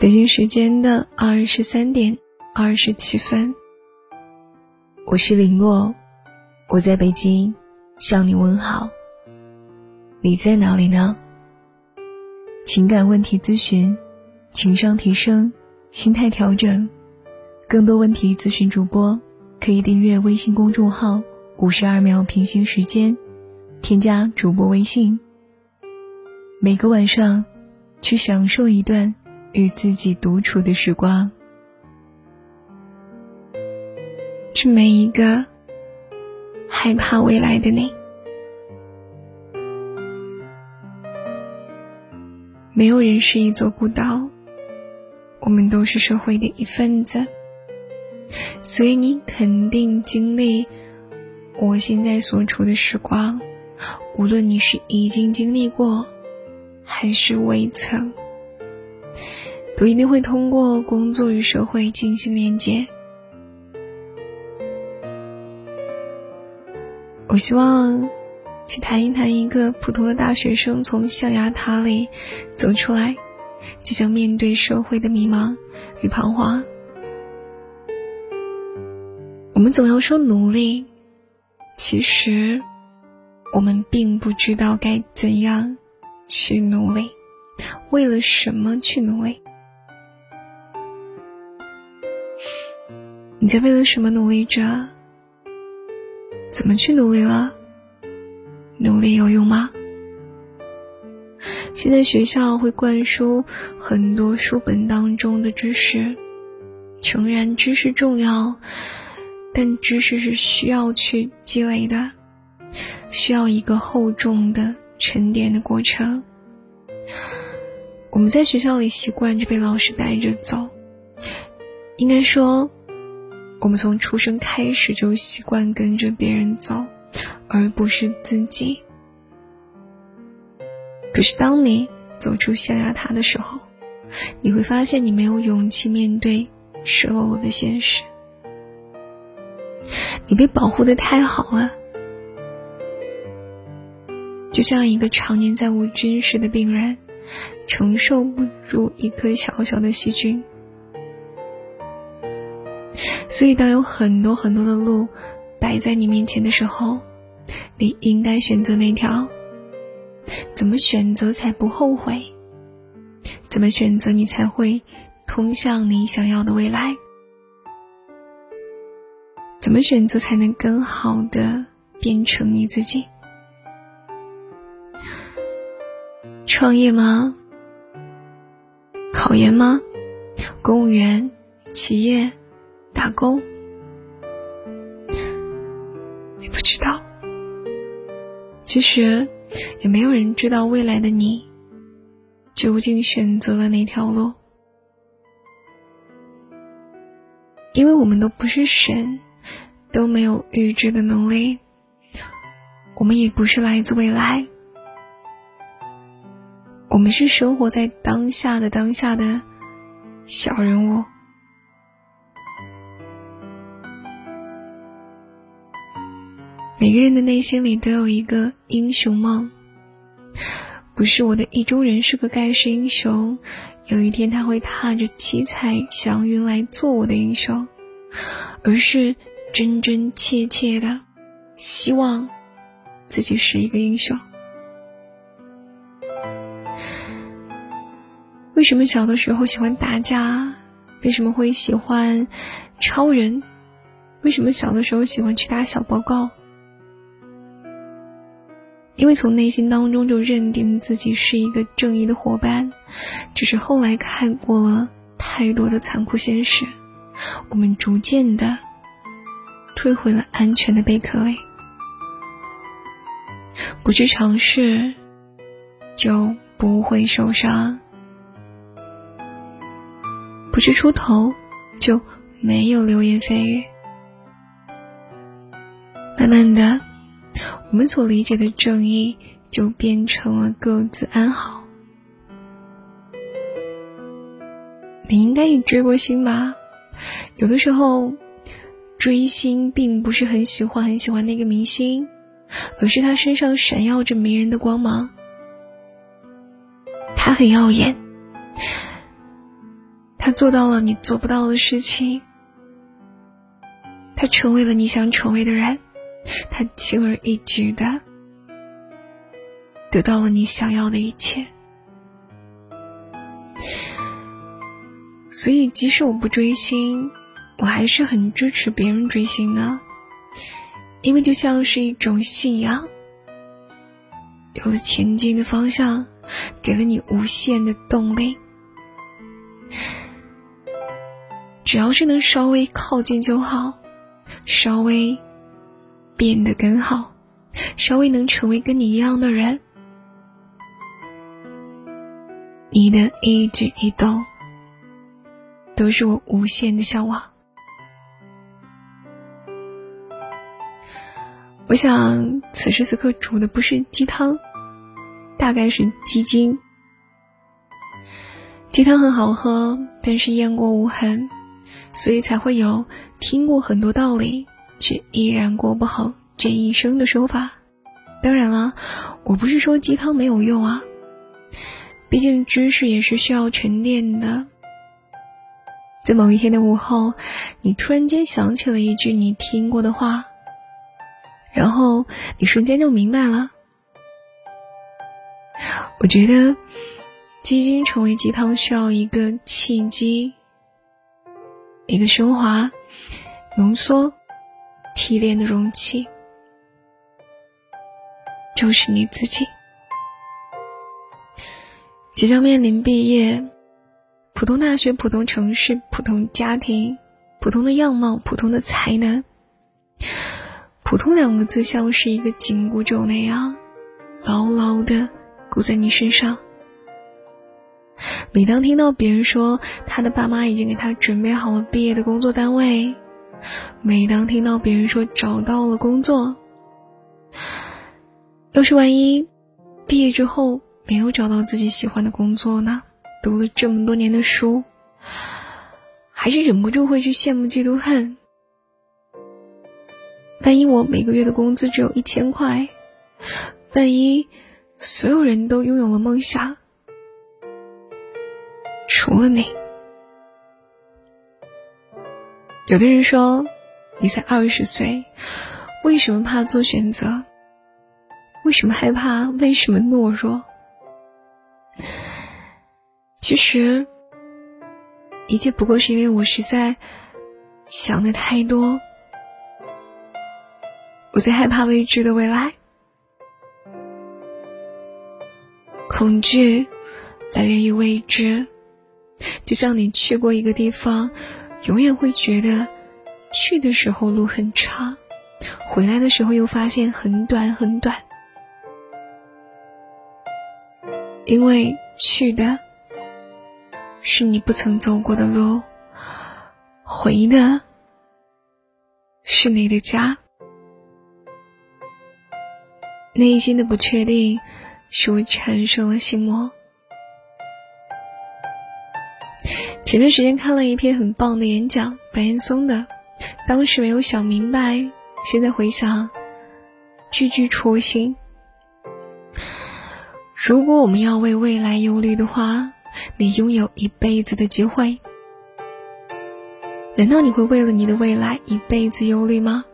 北京时间的二十三点二十七分，我是林洛，我在北京向你问好。你在哪里呢？情感问题咨询，情商提升，心态调整，更多问题咨询主播可以订阅微信公众号“五十二秒平行时间”，添加主播微信，每个晚上去享受一段。与自己独处的时光，是每一个害怕未来的你。没有人是一座孤岛，我们都是社会的一份子，所以你肯定经历我现在所处的时光，无论你是已经经历过，还是未曾。都一定会通过工作与社会进行连接。我希望去谈一谈一个普通的大学生从象牙塔里走出来，即将面对社会的迷茫与彷徨。我们总要说努力，其实我们并不知道该怎样去努力，为了什么去努力。你在为了什么努力着？怎么去努力了？努力有用吗？现在学校会灌输很多书本当中的知识，诚然知识重要，但知识是需要去积累的，需要一个厚重的沉淀的过程。我们在学校里习惯着被老师带着走，应该说。我们从出生开始就习惯跟着别人走，而不是自己。可是当你走出象牙塔的时候，你会发现你没有勇气面对赤裸裸的现实。你被保护的太好了，就像一个常年在无菌室的病人，承受不住一颗小小的细菌。所以，当有很多很多的路摆在你面前的时候，你应该选择哪条？怎么选择才不后悔？怎么选择你才会通向你想要的未来？怎么选择才能更好的变成你自己？创业吗？考研吗？公务员？企业？打工，你不知道。其实，也没有人知道未来的你究竟选择了哪条路，因为我们都不是神，都没有预知的能力，我们也不是来自未来，我们是生活在当下的当下的小人物。每个人的内心里都有一个英雄梦，不是我的意中人是个盖世英雄，有一天他会踏着七彩祥云来做我的英雄，而是真真切切的希望自己是一个英雄。为什么小的时候喜欢打架？为什么会喜欢超人？为什么小的时候喜欢去打小报告？因为从内心当中就认定自己是一个正义的伙伴，只是后来看过了太多的残酷现实，我们逐渐的退回了安全的贝壳里。不去尝试，就不会受伤；不去出头，就没有流言蜚语。慢慢的。我们所理解的正义，就变成了各自安好。你应该也追过星吧？有的时候，追星并不是很喜欢很喜欢那个明星，而是他身上闪耀着迷人的光芒。他很耀眼，他做到了你做不到的事情，他成为了你想成为的人，他轻而易举的得到了你想要的一切。所以，即使我不追星，我还是很支持别人追星的，因为就像是一种信仰。有了前进的方向，给了你无限的动力。只要是能稍微靠近就好，稍微变得更好，稍微能成为跟你一样的人，你的一举一动都是我无限的向往。我想，此时此刻煮的不是鸡汤，大概是鸡精。鸡汤很好喝，但是雁过无痕，所以才会有听过很多道理却依然过不好这一生的说法。当然了，我不是说鸡汤没有用啊，毕竟知识也是需要沉淀的。在某一天的午后，你突然间想起了一句你听过的话。然后你瞬间就明白了。我觉得，鸡精成为鸡汤需要一个契机，一个升华、浓缩、提炼的容器，就是你自己。即将面临毕业，普通大学、普通城市、普通家庭、普通的样貌、普通的才能。普通两个字像是一个紧箍咒那样，牢牢的箍在你身上。每当听到别人说他的爸妈已经给他准备好了毕业的工作单位，每当听到别人说找到了工作，要是万一毕业之后没有找到自己喜欢的工作呢？读了这么多年的书，还是忍不住会去羡慕、嫉妒、恨。万一我每个月的工资只有一千块，万一所有人都拥有了梦想，除了你。有的人说，你才二十岁，为什么怕做选择？为什么害怕？为什么懦弱？其实，一切不过是因为我实在想的太多。我最害怕未知的未来，恐惧来源于未知。就像你去过一个地方，永远会觉得去的时候路很长，回来的时候又发现很短很短，因为去的是你不曾走过的路，回的是你的家。内心的不确定，使我产生了心魔。前段时间看了一篇很棒的演讲，白岩松的，当时没有想明白，现在回想，句句戳心。如果我们要为未来忧虑的话，你拥有一辈子的机会，难道你会为了你的未来一辈子忧虑吗？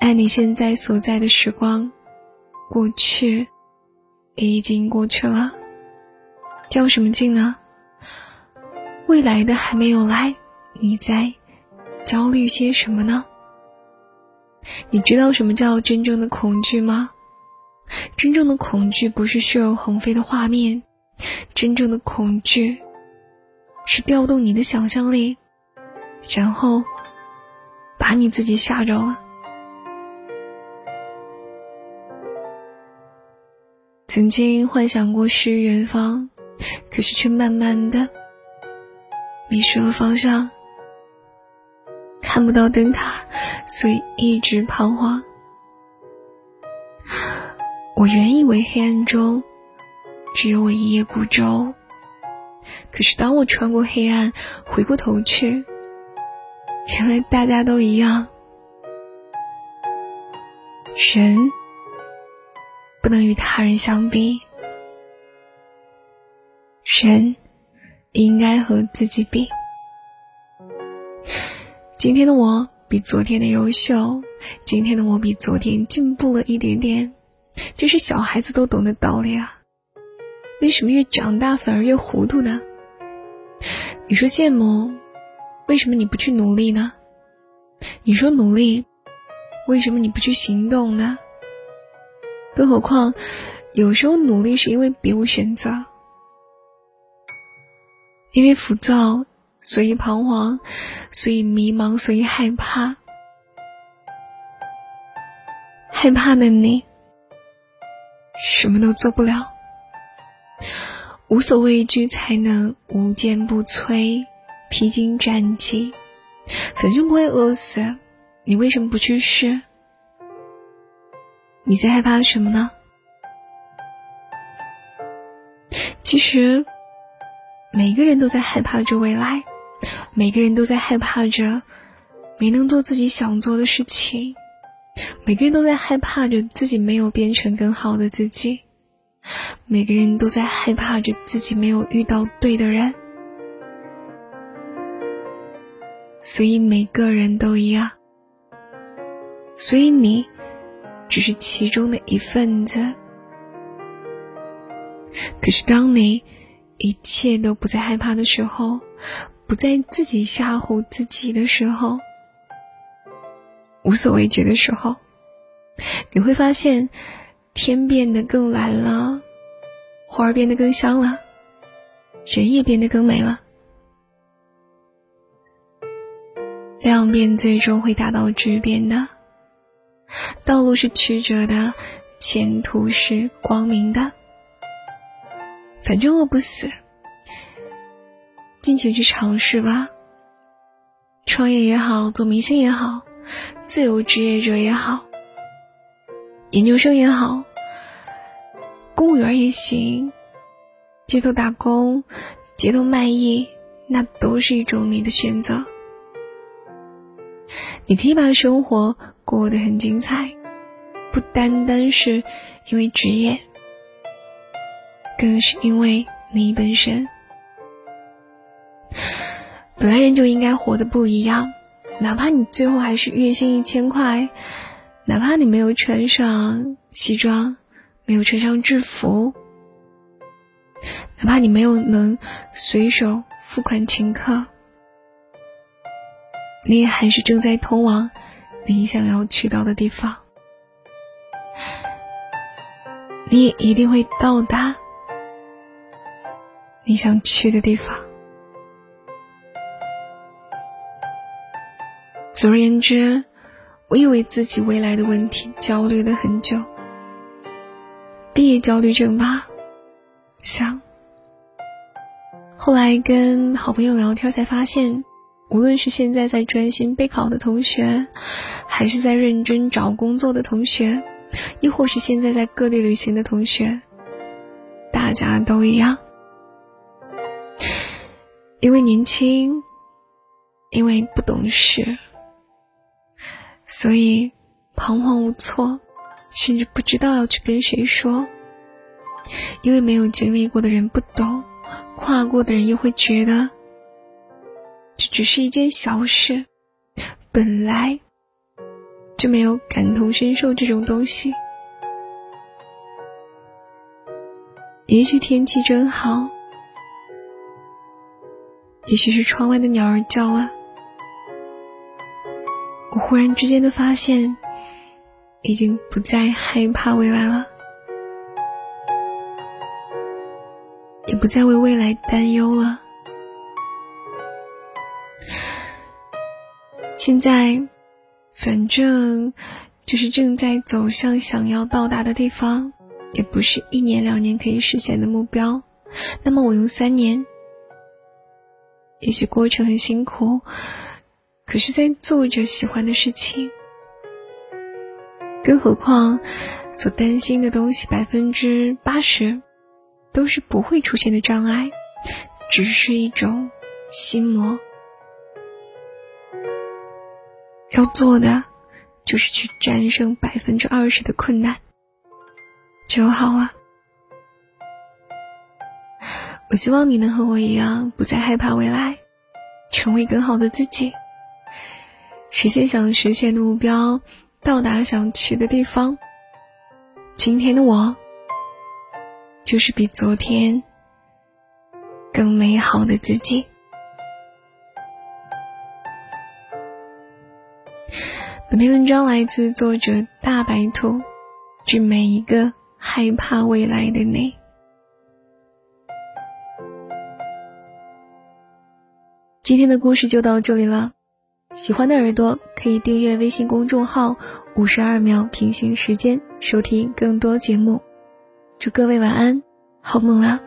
爱你现在所在的时光，过去已经过去了，较什么劲呢？未来的还没有来，你在焦虑些什么呢？你知道什么叫真正的恐惧吗？真正的恐惧不是血肉横飞的画面，真正的恐惧是调动你的想象力，然后把你自己吓着了。曾经幻想过诗与远方，可是却慢慢的迷失了方向，看不到灯塔，所以一直彷徨。我原以为黑暗中只有我一叶孤舟，可是当我穿过黑暗，回过头去，原来大家都一样。人。不能与他人相比，人应该和自己比。今天的我比昨天的优秀，今天的我比昨天进步了一点点，这是小孩子都懂的道理啊。为什么越长大反而越糊涂呢？你说羡慕，为什么你不去努力呢？你说努力，为什么你不去行动呢？更何况，有时候努力是因为别无选择，因为浮躁，所以彷徨，所以迷茫，所以害怕。害怕的你，什么都做不了。无所畏惧，才能无坚不摧、披荆斩棘。反正不会饿死，你为什么不去试？你在害怕什么呢？其实，每个人都在害怕着未来，每个人都在害怕着没能做自己想做的事情，每个人都在害怕着自己没有变成更好的自己。每个人都在害怕着自己没有遇到对的人，所以每个人都一样。所以你只是其中的一份子。可是当你一切都不再害怕的时候，不再自己吓唬自己的时候，无所畏惧的时候，你会发现。天变得更蓝了，花儿变得更香了，人也变得更美了。量变最终会达到质变的，道路是曲折的，前途是光明的。反正饿不死，尽情去尝试吧。创业也好，做明星也好，自由职业者也好，研究生也好。公务员也行，街头打工、街头卖艺，那都是一种你的选择。你可以把生活过得很精彩，不单单是因为职业，更是因为你本身。本来人就应该活得不一样，哪怕你最后还是月薪一千块，哪怕你没有穿上西装。没有穿上制服，哪怕你没有能随手付款请客，你也还是正在通往你想要去到的地方，你也一定会到达你想去的地方。总而言之，我以为自己未来的问题焦虑了很久。毕业焦虑症吧，想。后来跟好朋友聊天才发现，无论是现在在专心备考的同学，还是在认真找工作的同学，亦或是现在在各地旅行的同学，大家都一样。因为年轻，因为不懂事，所以彷徨无措。甚至不知道要去跟谁说，因为没有经历过的人不懂，跨过的人又会觉得这只是一件小事，本来就没有感同身受这种东西。也许天气真好，也许是窗外的鸟儿叫了，我忽然之间的发现。已经不再害怕未来了，也不再为未来担忧了。现在，反正就是正在走向想要到达的地方，也不是一年两年可以实现的目标。那么，我用三年，也许过程很辛苦，可是在做着喜欢的事情。更何况，所担心的东西百分之八十都是不会出现的障碍，只是一种心魔。要做的就是去战胜百分之二十的困难就好了。我希望你能和我一样，不再害怕未来，成为更好的自己，实现想实现的目标，到达想去的地方。今天的我，就是比昨天更美好的自己。本篇文章来自作者大白兔，致每一个害怕未来的你。今天的故事就到这里了，喜欢的耳朵可以订阅微信公众号“五十二秒平行时间”，收听更多节目。祝各位晚安，好梦啦！